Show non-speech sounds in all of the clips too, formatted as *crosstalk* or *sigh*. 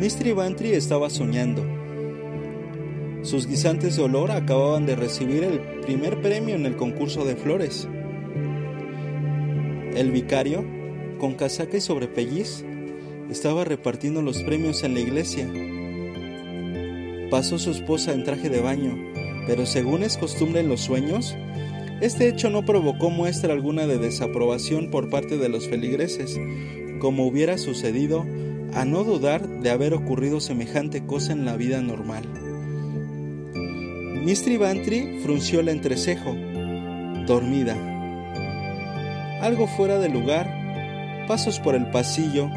Mistry Bantry estaba soñando. Sus guisantes de olor acababan de recibir el primer premio en el concurso de flores. El vicario, con casaca y sobrepelliz, estaba repartiendo los premios en la iglesia. Pasó su esposa en traje de baño, pero según es costumbre en los sueños, este hecho no provocó muestra alguna de desaprobación por parte de los feligreses, como hubiera sucedido a no dudar de haber ocurrido semejante cosa en la vida normal. Mistry Bantry frunció el entrecejo, dormida. Algo fuera de lugar, pasos por el pasillo,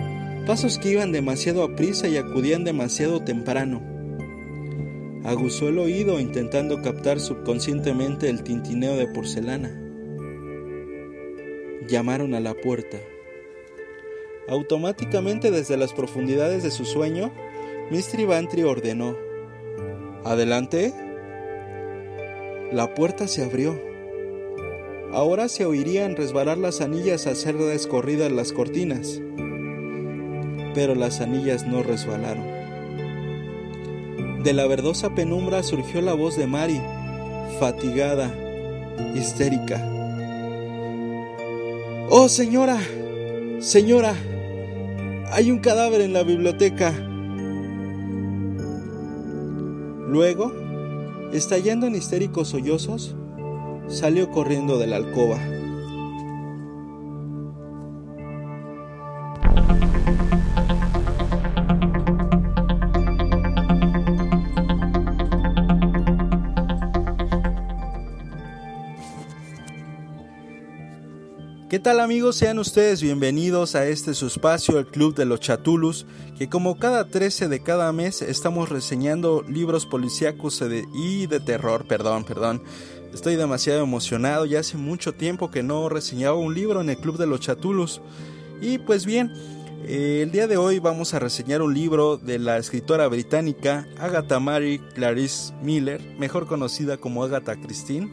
pasos que iban demasiado a prisa y acudían demasiado temprano. Aguzó el oído intentando captar subconscientemente el tintineo de porcelana. Llamaron a la puerta. Automáticamente desde las profundidades de su sueño, Mistry Bantry ordenó: Adelante. La puerta se abrió. Ahora se oirían resbalar las anillas al ser descorridas las cortinas. Pero las anillas no resbalaron. De la verdosa penumbra surgió la voz de Mary, fatigada, histérica. ¡Oh, señora! ¡Señora! Hay un cadáver en la biblioteca. Luego, estallando en histéricos sollozos, salió corriendo de la alcoba. Tal amigos? Sean ustedes bienvenidos a este su espacio, el Club de los Chatulus, que como cada 13 de cada mes estamos reseñando libros policíacos y de terror, perdón, perdón. Estoy demasiado emocionado, ya hace mucho tiempo que no reseñaba un libro en el Club de los Chatulus. Y pues bien, eh, el día de hoy vamos a reseñar un libro de la escritora británica Agatha Mary Clarice Miller, mejor conocida como Agatha Christine.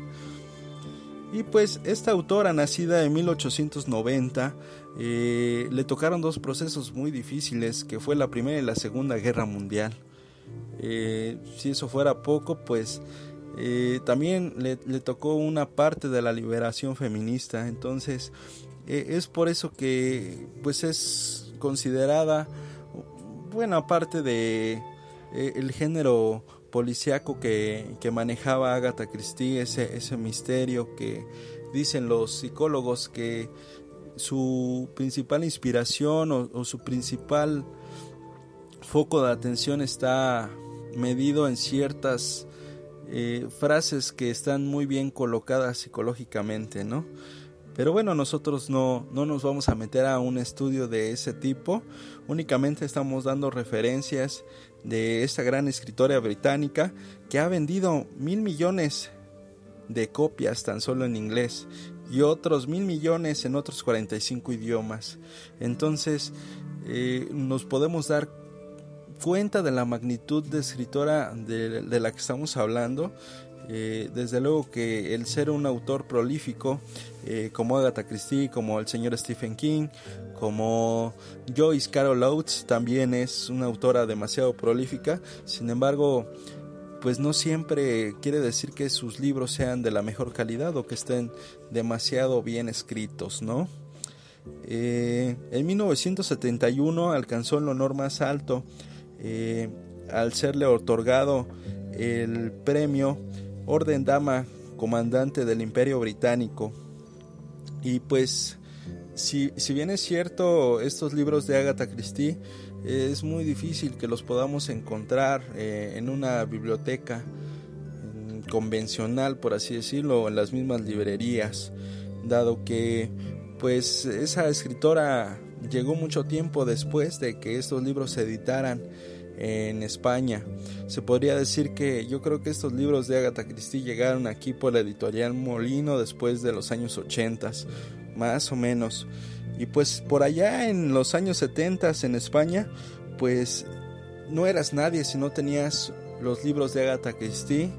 Y pues esta autora, nacida en 1890, eh, le tocaron dos procesos muy difíciles, que fue la Primera y la Segunda Guerra Mundial. Eh, si eso fuera poco, pues eh, también le, le, tocó una parte de la liberación feminista. Entonces es por eso que pues es considerada buena parte de el género policíaco que, que, manejaba Agatha Christie, ese, ese misterio que dicen los psicólogos que su principal inspiración o, su principal foco de atención está medido en ciertas eh, frases que están muy bien colocadas psicológicamente, ¿no? Pero bueno, nosotros no, no nos vamos a meter a un estudio de ese tipo, únicamente estamos dando referencias de esta gran escritora británica que ha vendido mil millones de copias tan solo en inglés y otros mil millones en otros 45 idiomas. Entonces eh, nos podemos dar cuenta de la magnitud de escritora de, la que estamos hablando. Eh, desde luego que el ser un autor prolífico eh, como Agatha Christie, como el señor Stephen King, como Joyce Carol Oates, también es una autora demasiado prolífica. Sin embargo, pues no siempre quiere decir que sus libros sean de la mejor calidad o que estén demasiado bien escritos, ¿no? Eh, en 1971 alcanzó el honor más alto eh, al serle otorgado el premio Orden Dama Comandante del Imperio Británico. Y pues, si, si bien es cierto, estos libros de Agatha Christie es muy difícil que los podamos encontrar eh, en una biblioteca convencional, por así decirlo, en las mismas librerías, dado que pues esa escritora llegó mucho tiempo después de que estos libros se editaran en España. Se podría decir que yo creo que estos libros de Agatha Christie llegaron aquí por la editorial Molino después de los años 80, más o menos. Y pues por allá en los años 70 en España, pues no eras nadie si no tenías los libros de Agatha Christie,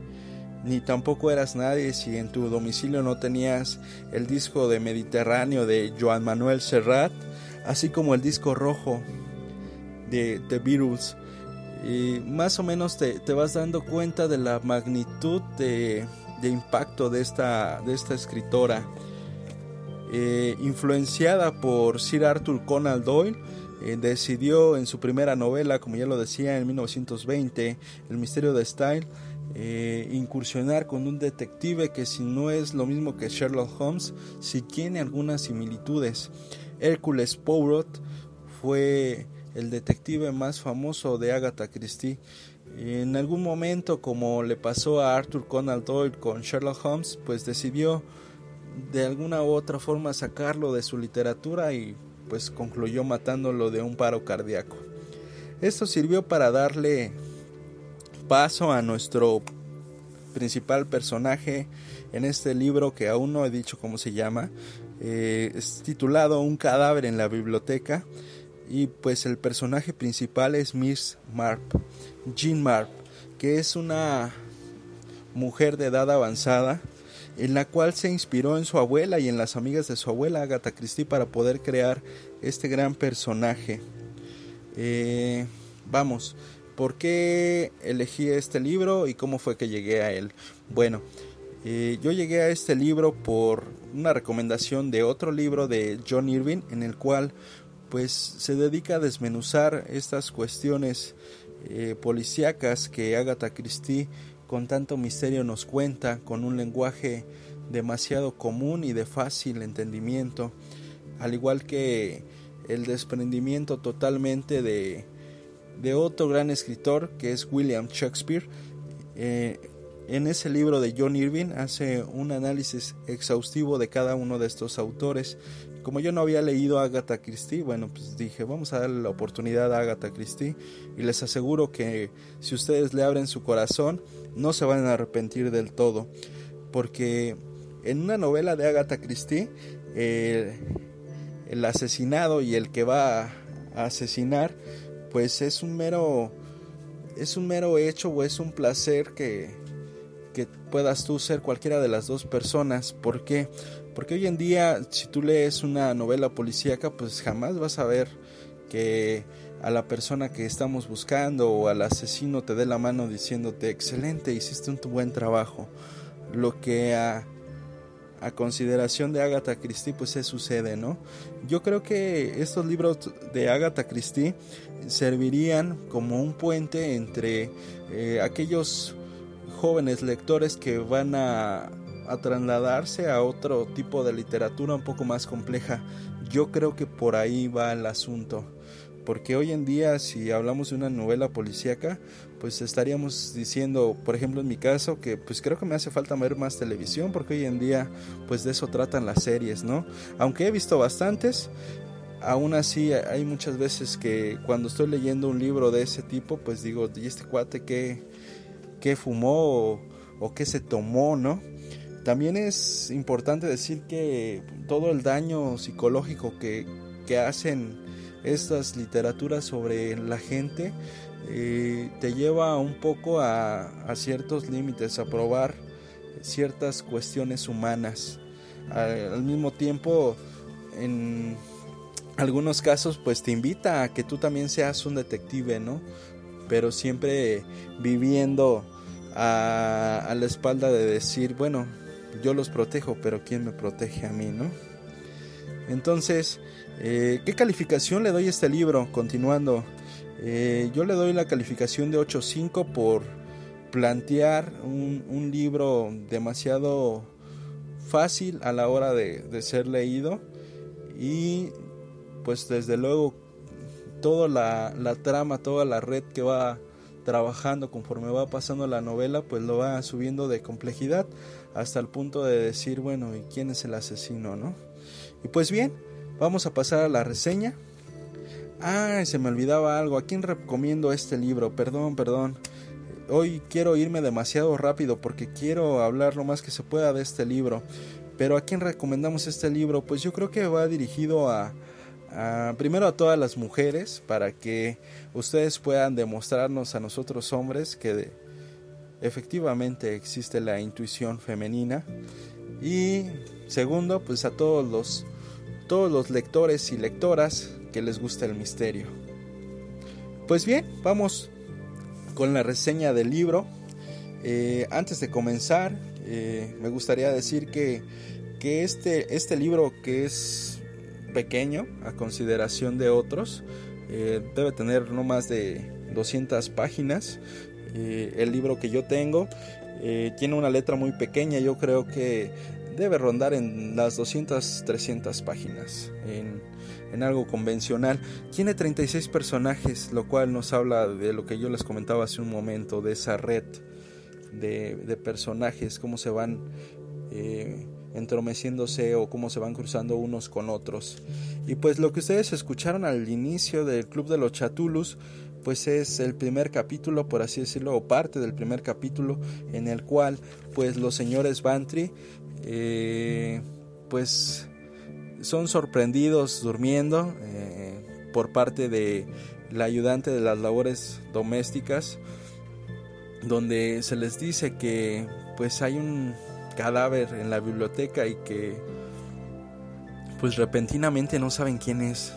ni tampoco eras nadie si en tu domicilio no tenías el disco de Mediterráneo de Joan Manuel Serrat, así como el disco rojo de The Beatles y más o menos te, vas dando cuenta de la magnitud de, impacto de esta, de esta escritora. Eh, influenciada por Sir Arthur Conan Doyle, eh, decidió en su primera novela, como ya lo decía en 1920, El misterio de Style, eh, incursionar con un detective que si no es lo mismo que Sherlock Holmes, si tiene algunas similitudes. Hércules Poirot fue el detective más famoso de Agatha Christie. En algún momento, como le pasó a Arthur Conan Doyle con Sherlock Holmes, pues decidió de alguna u otra forma sacarlo de su literatura y pues concluyó matándolo de un paro cardíaco. Esto sirvió para darle paso a nuestro principal personaje en este libro que aún no he dicho cómo se llama. Eh, es titulado Un cadáver en la biblioteca y pues el personaje principal es Miss Marp, Jean Marp, que es una mujer de edad avanzada en la cual se inspiró en su abuela y en las amigas de su abuela Agatha Christie para poder crear este gran personaje. Eh, vamos, ¿por qué elegí este libro y cómo fue que llegué a él? Bueno, eh, yo llegué a este libro por una recomendación de otro libro de John Irving en el cual pues se dedica a desmenuzar estas cuestiones eh, policíacas que Agatha Christie con tanto misterio nos cuenta, con un lenguaje demasiado común y de fácil entendimiento, al igual que el desprendimiento totalmente de, de otro gran escritor que es William Shakespeare. Eh, en ese libro de John Irving hace un análisis exhaustivo de cada uno de estos autores como yo no había leído a Agatha Christie, bueno, pues dije, vamos a darle la oportunidad a Agatha Christie y les aseguro que si ustedes le abren su corazón, no se van a arrepentir del todo, porque en una novela de Agatha Christie, el asesinado y el que va a asesinar, pues es un mero es un mero hecho o es un placer que, que puedas tú ser cualquiera de las dos personas. ¿Por qué? Porque hoy en día, si tú lees una novela policíaca, pues jamás vas a ver que a la persona que estamos buscando o al asesino te dé la mano diciéndote, excelente, hiciste un buen trabajo. Lo que a, a consideración de Agatha Christie, pues se sucede, ¿no? Yo creo que estos libros de Agatha Christie servirían como un puente entre eh, aquellos jóvenes lectores que van a a trasladarse a otro tipo de literatura un poco más compleja. Yo creo que por ahí va el asunto. Porque hoy en día, si hablamos de una novela policíaca, pues estaríamos diciendo, por ejemplo en mi caso, que pues creo que me hace falta ver más televisión, porque hoy en día, pues de eso tratan las series, ¿no? Aunque he visto bastantes, aún así hay muchas veces que cuando estoy leyendo un libro de ese tipo, pues digo, ¿y este cuate qué, qué fumó o, o qué se tomó, no? También es importante decir que todo el daño psicológico que, hacen estas literaturas sobre la gente eh, te lleva un poco a, ciertos límites, a probar ciertas cuestiones humanas. Al, mismo tiempo, en algunos casos, pues te invita a que tú también seas un detective, ¿no? Pero siempre viviendo a, a la espalda de decir, bueno, yo los protejo, pero ¿quién me protege a mí, no? Entonces, eh, ¿qué calificación le doy a este libro? Continuando, eh, yo le doy la calificación de 8.5 por plantear un, libro demasiado fácil a la hora de, ser leído y pues desde luego toda la, la, trama, toda la red que va trabajando conforme va pasando la novela pues lo va subiendo de complejidad hasta el punto de decir, bueno, ¿y quién es el asesino, no? Y pues bien, vamos a pasar a la reseña. Ah, se me olvidaba algo. ¿A quién recomiendo este libro? Perdón, perdón. Hoy quiero irme demasiado rápido porque quiero hablar lo más que se pueda de este libro. Pero ¿a quién recomendamos este libro? Pues yo creo que va dirigido a, primero a todas las mujeres para que ustedes puedan demostrarnos a nosotros hombres que efectivamente existe la intuición femenina y segundo pues a todos los todos los lectores y lectoras que les gusta el misterio. Pues bien, vamos con la reseña del libro. Eh, antes de comenzar, eh, me gustaría decir que, que este, este libro que es pequeño a consideración de otros, eh, debe tener no más de 200 páginas. el libro que yo tengo tiene una letra muy pequeña, yo creo que debe rondar en las 200, 300 páginas. En, en algo convencional. Tiene 36 personajes, lo cual nos habla de lo que yo les comentaba hace un momento, de esa red de, personajes, cómo se van eh, entromeciéndose o cómo se van cruzando unos con otros. Y pues lo que ustedes escucharon al inicio del Club de los Chatulus, pues es el primer capítulo, por así decirlo, o parte del primer capítulo en el cual pues los señores Bantry eh, pues son sorprendidos durmiendo eh, por parte de la ayudante de las labores domésticas donde se les dice que pues hay un cadáver en la biblioteca y que pues repentinamente no saben quién es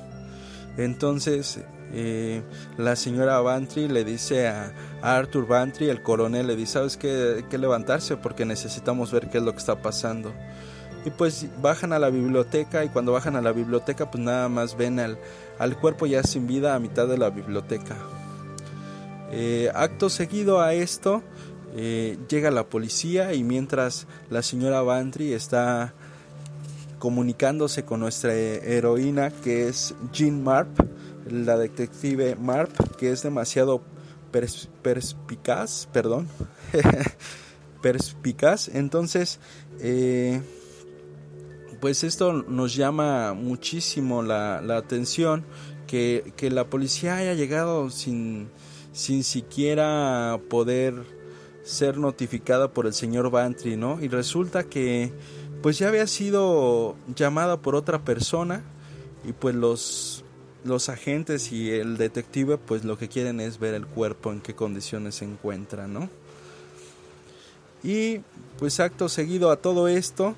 entonces eh, la señora Bantry le dice a, Arthur Bantry, el coronel, le dice, ¿sabes qué? que levantarse porque necesitamos ver qué es lo que está pasando y pues bajan a la biblioteca y cuando bajan a la biblioteca pues nada más ven al, al cuerpo ya sin vida a mitad de la biblioteca. Eh, acto seguido a esto eh, llega la policía y mientras la señora Bantry está comunicándose con nuestra heroína que es Jean Marp, la detective Marp, que es demasiado perspicaz, perdón, *laughs* perspicaz, entonces eh, pues esto nos llama muchísimo la, atención que, la policía haya llegado sin, sin siquiera poder ser notificada por el señor Bantry, ¿no? Y resulta que pues ya había sido llamada por otra persona y pues los los agentes y el detective pues lo que quieren es ver el cuerpo en qué condiciones se encuentra, ¿no? Y pues acto seguido a todo esto,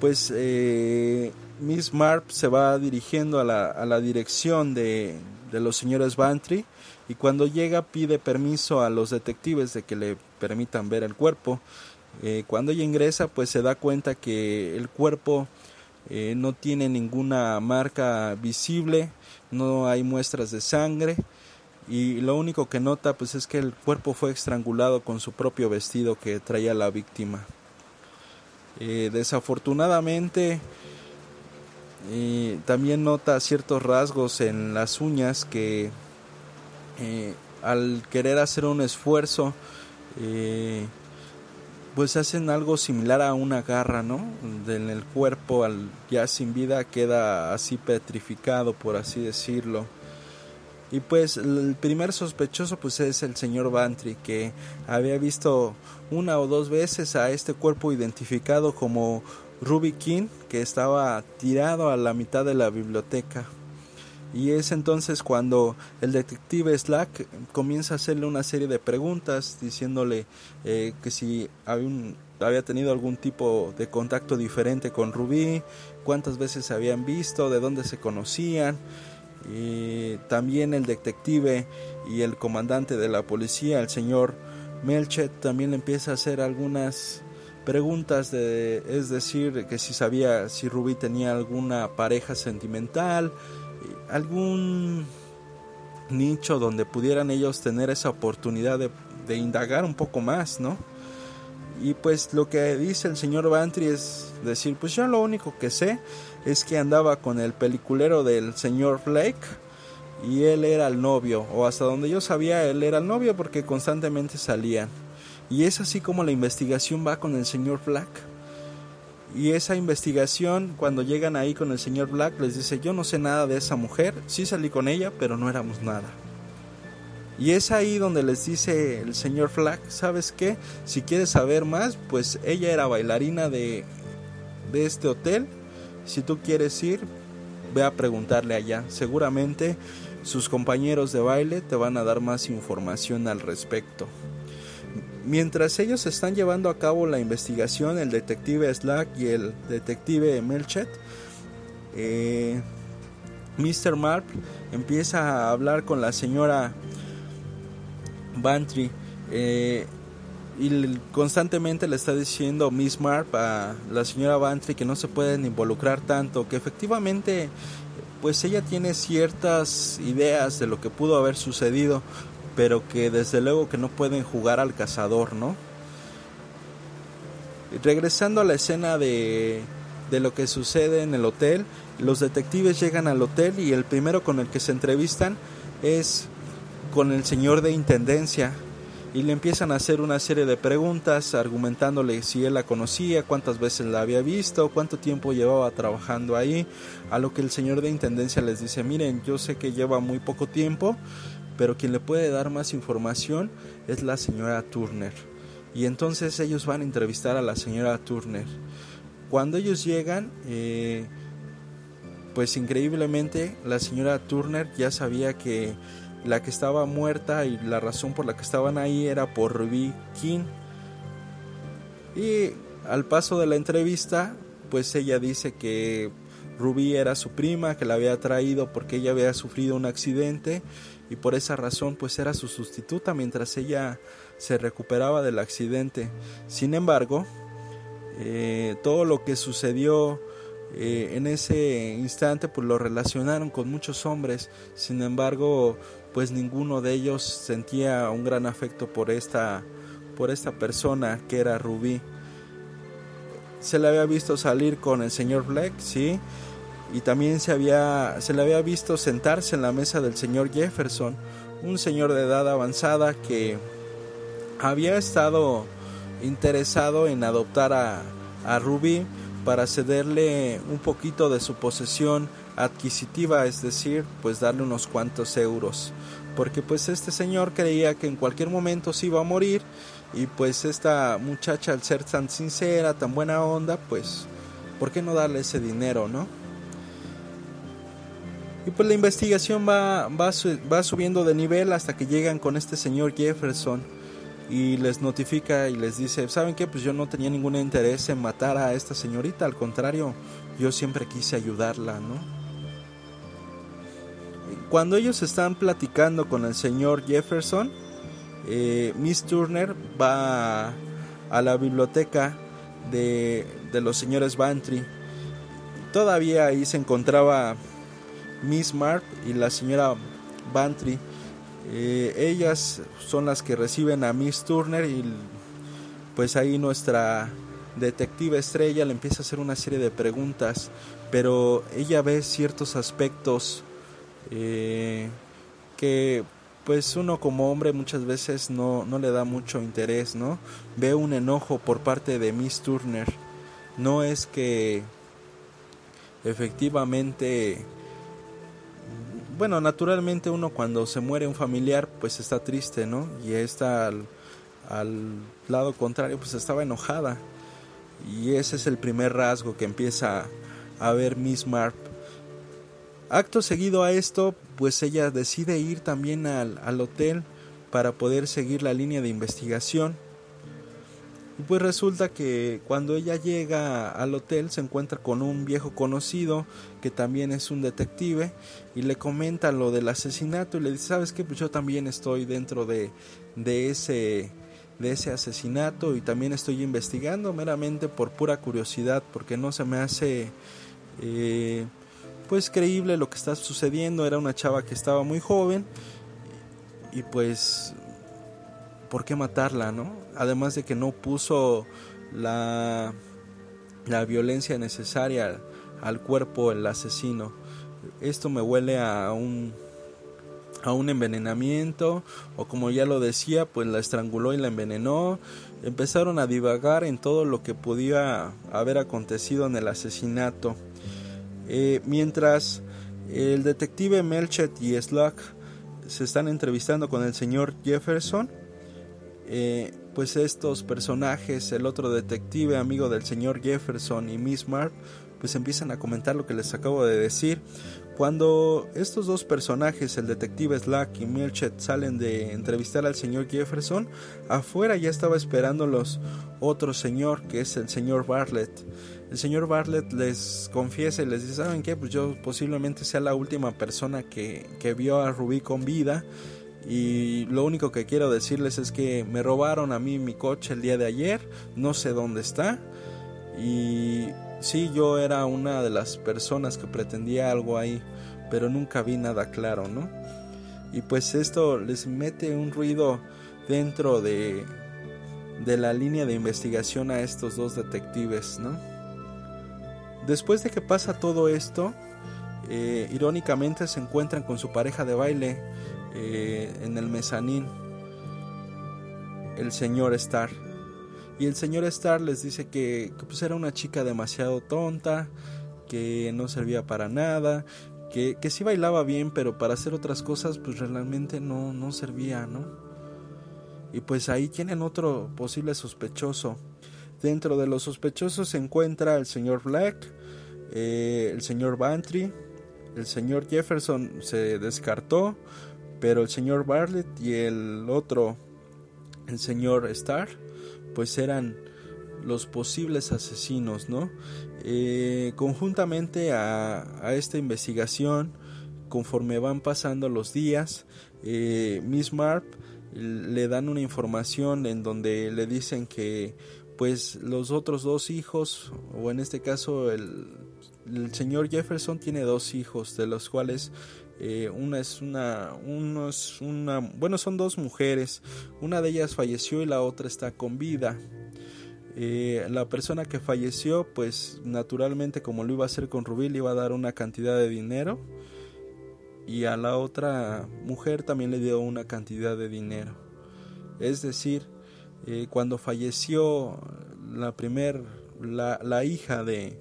pues eh, Miss Marp se va dirigiendo a la, a la dirección de, de, los señores Bantry y cuando llega pide permiso a los detectives de que le permitan ver el cuerpo. Eh, cuando ella ingresa pues se da cuenta que el cuerpo eh, no tiene ninguna marca visible, no hay muestras de sangre y lo único que nota pues es que el cuerpo fue estrangulado con su propio vestido que traía la víctima. Eh, desafortunadamente también nota ciertos rasgos en las uñas que al querer hacer un esfuerzo pues hacen algo similar a una garra, ¿no? En el cuerpo al ya sin vida queda así petrificado, por así decirlo. Y pues el primer sospechoso pues es el señor Bantry que había visto una o dos veces a este cuerpo identificado como Ruby King que estaba tirado a la mitad de la biblioteca. Y es entonces cuando el detective Slack comienza a hacerle una serie de preguntas diciéndole eh, que si había, había tenido algún tipo de contacto diferente con Ruby, cuántas veces se habían visto, de dónde se conocían. Y también el detective y el comandante de la policía, el señor Melchet, también empieza a hacer algunas preguntas de, es decir, que si sabía si Rubí tenía alguna pareja sentimental, algún nicho donde pudieran ellos tener esa oportunidad de, indagar un poco más, ¿no? Y pues lo que dice el señor Bantry es decir, pues yo lo único que sé es que andaba con el peliculero del señor Blake y él era el novio, o hasta donde yo sabía él era el novio porque constantemente salían. Y es así como la investigación va con el señor Black. Y esa investigación, cuando llegan ahí con el señor Black, les dice, yo no sé nada de esa mujer, sí salí con ella, pero no éramos nada. Y es ahí donde les dice el señor Black, ¿sabes qué? Si quieres saber más, pues ella era bailarina de, de este hotel. Si tú quieres ir, ve a preguntarle allá. Seguramente sus compañeros de baile te van a dar más información al respecto. Mientras ellos están llevando a cabo la investigación, el detective Slack y el detective Melchet, eh, Mr. Marp empieza a hablar con la señora Bantry eh, y constantemente le está diciendo Miss Marp a la señora Bantry que no se pueden involucrar tanto, que efectivamente pues ella tiene ciertas ideas de lo que pudo haber sucedido, pero que desde luego que no pueden jugar al cazador, ¿no? Regresando a la escena de, de lo que sucede en el hotel, los detectives llegan al hotel y el primero con el que se entrevistan es con el señor de intendencia y le empiezan a hacer una serie de preguntas argumentándole si él la conocía, cuántas veces la había visto, cuánto tiempo llevaba trabajando ahí, a lo que el señor de intendencia les dice, miren, yo sé que lleva muy poco tiempo, pero quien le puede dar más información es la señora Turner. Y entonces ellos van a entrevistar a la señora Turner. Cuando ellos llegan, eh, pues increíblemente la señora Turner ya sabía que la que estaba muerta y la razón por la que estaban ahí era por Ruby King. Y al paso de la entrevista, pues ella dice que Ruby era su prima, que la había traído porque ella había sufrido un accidente y por esa razón pues era su sustituta mientras ella se recuperaba del accidente. Sin embargo, eh, todo lo que sucedió eh, en ese instante pues lo relacionaron con muchos hombres. Sin embargo, pues ninguno de ellos sentía un gran afecto por esta por esta persona que era Rubí. Se le había visto salir con el señor Black, sí, y también se, había, se le había visto sentarse en la mesa del señor Jefferson, un señor de edad avanzada que había estado interesado en adoptar a, a Ruby para cederle un poquito de su posesión adquisitiva, es decir, pues darle unos cuantos euros, porque pues este señor creía que en cualquier momento se iba a morir y pues esta muchacha al ser tan sincera, tan buena onda, pues ¿por qué no darle ese dinero, no? Y pues la investigación va, va, va subiendo de nivel hasta que llegan con este señor Jefferson y les notifica y les dice, ¿saben qué? Pues yo no tenía ningún interés en matar a esta señorita, al contrario, yo siempre quise ayudarla, ¿no? Cuando ellos están platicando con el señor Jefferson, eh, Miss Turner va a, la biblioteca de, de los señores Bantry. Todavía ahí se encontraba Miss Marp y la señora Bantry. Eh, ellas son las que reciben a Miss Turner y pues ahí nuestra detective estrella le empieza a hacer una serie de preguntas, pero ella ve ciertos aspectos eh, que pues uno como hombre muchas veces no, no le da mucho interés, ¿no? Ve un enojo por parte de Miss Turner. No es que efectivamente bueno, naturalmente uno cuando se muere un familiar pues está triste, ¿no? Y esta al, lado contrario pues estaba enojada. Y ese es el primer rasgo que empieza a ver Miss Marp. Acto seguido a esto, pues ella decide ir también al, al hotel para poder seguir la línea de investigación pues resulta que cuando ella llega al hotel se encuentra con un viejo conocido que también es un detective y le comenta lo del asesinato y le dice, ¿sabes qué? Pues yo también estoy dentro de, de ese de ese asesinato y también estoy investigando meramente por pura curiosidad porque no se me hace eh, pues creíble lo que está sucediendo era una chava que estaba muy joven y pues ¿por qué matarla, no? Además de que no puso la, la violencia necesaria al cuerpo el asesino. Esto me huele a un a un envenenamiento o como ya lo decía pues la estranguló y la envenenó empezaron a divagar en todo lo que podía haber acontecido en el asesinato eh, mientras el detective Melchet y Sluck se están entrevistando con el señor Jefferson eh, pues estos personajes el otro detective amigo del señor Jefferson y Miss Marp pues empiezan a comentar lo que les acabo de decir cuando estos dos personajes, el detective Slack y Milchet, salen de entrevistar al señor Jefferson, afuera ya estaba esperándolos otro señor, que es el señor Bartlett. El señor Bartlett les confiesa y les dice, ¿saben qué? Pues yo posiblemente sea la última persona que, que vio a Rubí con vida. Y lo único que quiero decirles es que me robaron a mí mi coche el día de ayer, no sé dónde está. Y Sí, yo era una de las personas que pretendía algo ahí, pero nunca vi nada claro, ¿no? Y pues esto les mete un ruido dentro de, de la línea de investigación a estos dos detectives, ¿no? Después de que pasa todo esto, eh, irónicamente se encuentran con su pareja de baile eh, en el mezanín, el señor Starr. Y el señor Starr les dice que, pues era una chica demasiado tonta, que no servía para nada, que, que sí bailaba bien, pero para hacer otras cosas pues realmente no, no servía, ¿no? Y pues ahí tienen otro posible sospechoso. Dentro de los sospechosos se encuentra el señor Black, eh, el señor Bantry, el señor Jefferson se descartó, pero el señor Bartlett y el otro, el señor Starr, pues eran los posibles asesinos, ¿no? Eh, conjuntamente a, esta investigación, conforme van pasando los días, eh, Miss Marp le dan una información en donde le dicen que pues los otros dos hijos, o en este caso el, señor Jefferson tiene dos hijos, de los cuales eh, una es una, es una, bueno, son dos mujeres, una de ellas falleció y la otra está con vida. Eh, la persona que falleció, pues naturalmente como lo iba a hacer con Rubí, le iba a dar una cantidad de dinero y a la otra mujer también le dio una cantidad de dinero. Es decir, eh, cuando falleció la primer, la, la hija de,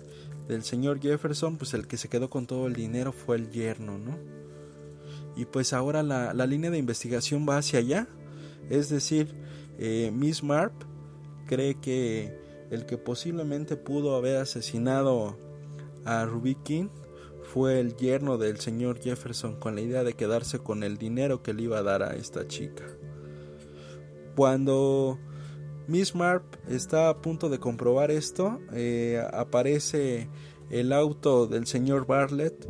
del señor Jefferson, pues el que se quedó con todo el dinero fue el yerno, ¿no? y pues ahora la, línea de investigación va hacia allá. Es decir, eh, Miss Marp cree que el que posiblemente pudo haber asesinado a Ruby King fue el yerno del señor Jefferson con la idea de quedarse con el dinero que le iba a dar a esta chica. Cuando Miss Marp está a punto de comprobar esto, eh, aparece el auto del señor Bartlett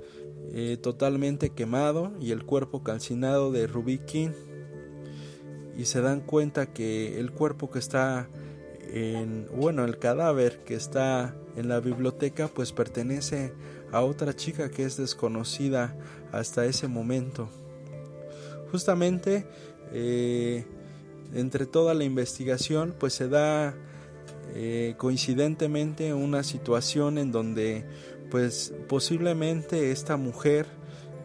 eh, totalmente quemado y el cuerpo calcinado de Ruby King. Y se dan cuenta que el cuerpo que está en, bueno, el cadáver que está en la biblioteca pues pertenece a otra chica que es desconocida hasta ese momento. Justamente eh, entre toda la investigación pues se da eh, coincidentemente una situación en donde pues posiblemente esta mujer,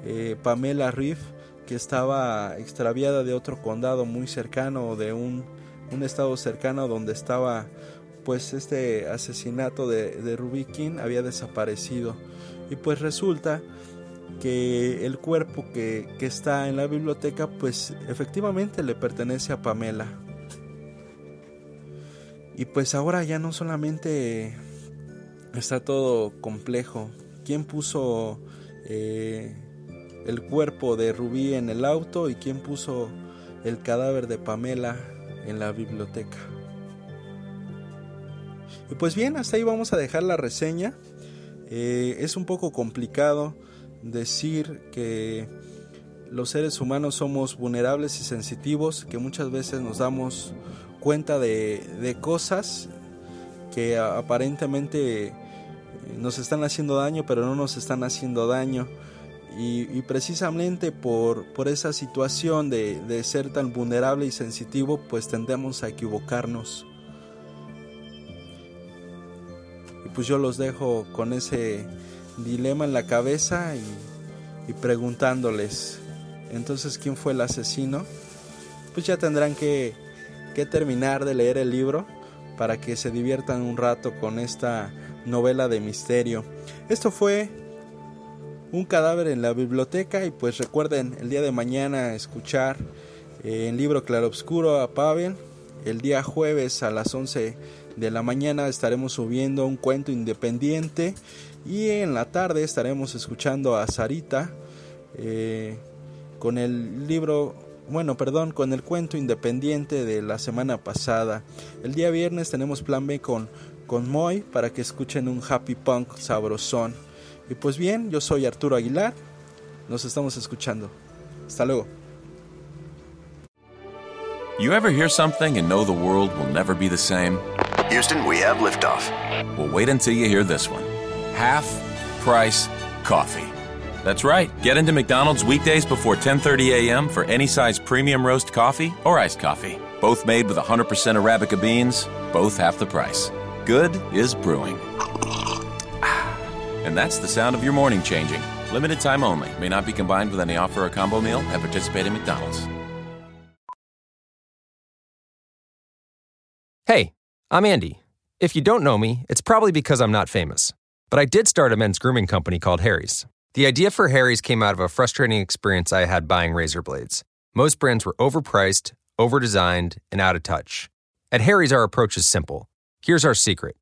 eh, Pamela Riff, que estaba extraviada de otro condado muy cercano, de un, estado cercano donde estaba pues este asesinato de, de Ruby King había desaparecido. Y pues resulta que el cuerpo que, que, está en la biblioteca pues efectivamente le pertenece a Pamela. Y pues ahora ya no solamente está todo complejo. ¿Quién puso eh, el cuerpo de Rubí en el auto y quién puso el cadáver de Pamela en la biblioteca? Y pues bien, hasta ahí vamos a dejar la reseña. Eh, es un poco complicado decir que los seres humanos somos vulnerables y sensitivos, que muchas veces nos damos cuenta de, de cosas que aparentemente nos están haciendo daño, pero no nos están haciendo daño. Y, precisamente por, por, esa situación de, de, ser tan vulnerable y sensitivo, pues tendemos a equivocarnos. Y pues yo los dejo con ese dilema en la cabeza y, preguntándoles, entonces quién fue el asesino, pues ya tendrán que, que terminar de leer el libro para que se diviertan un rato con esta novela de misterio. Esto fue un cadáver en la biblioteca y pues recuerden el día de mañana escuchar eh, en libro claroscuro a Pavel. El día jueves a las 11 de la mañana estaremos subiendo un cuento independiente y en la tarde estaremos escuchando a Sarita eh, con el libro bueno, perdón, con el cuento independiente de la semana pasada. El día viernes tenemos plan B con, con Moy para que escuchen un happy punk sabrosón. Y pues bien, yo soy Arturo Aguilar. Nos estamos escuchando. Hasta luego. You ever hear something and know the world will never be the same? Houston, we have liftoff. Well, wait until you hear this one. Half price coffee. That's right. Get into McDonald's weekdays before 10:30 a.m. for any size premium roast coffee or iced coffee. Both made with 100% arabica beans, both half the price. Good is brewing. Ah, and that's the sound of your morning changing. Limited time only. May not be combined with any offer or combo meal at participating McDonald's. Hey, I'm Andy. If you don't know me, it's probably because I'm not famous. But I did start a men's grooming company called Harry's. The idea for Harry's came out of a frustrating experience I had buying razor blades. Most brands were overpriced, overdesigned, and out of touch. At Harry's, our approach is simple. Here's our secret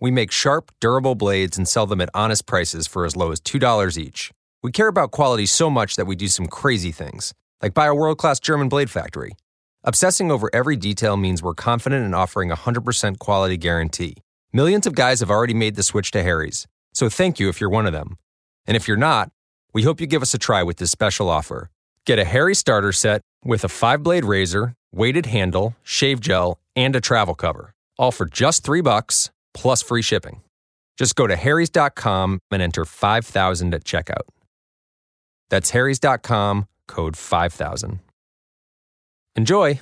we make sharp, durable blades and sell them at honest prices for as low as $2 each. We care about quality so much that we do some crazy things, like buy a world class German blade factory. Obsessing over every detail means we're confident in offering a 100% quality guarantee. Millions of guys have already made the switch to Harry's, so thank you if you're one of them. And if you're not, we hope you give us a try with this special offer. Get a Harry starter set with a five blade razor, weighted handle, shave gel, and a travel cover, all for just three bucks plus free shipping. Just go to harrys.com and enter 5000 at checkout. That's harrys.com, code 5000. Enjoy!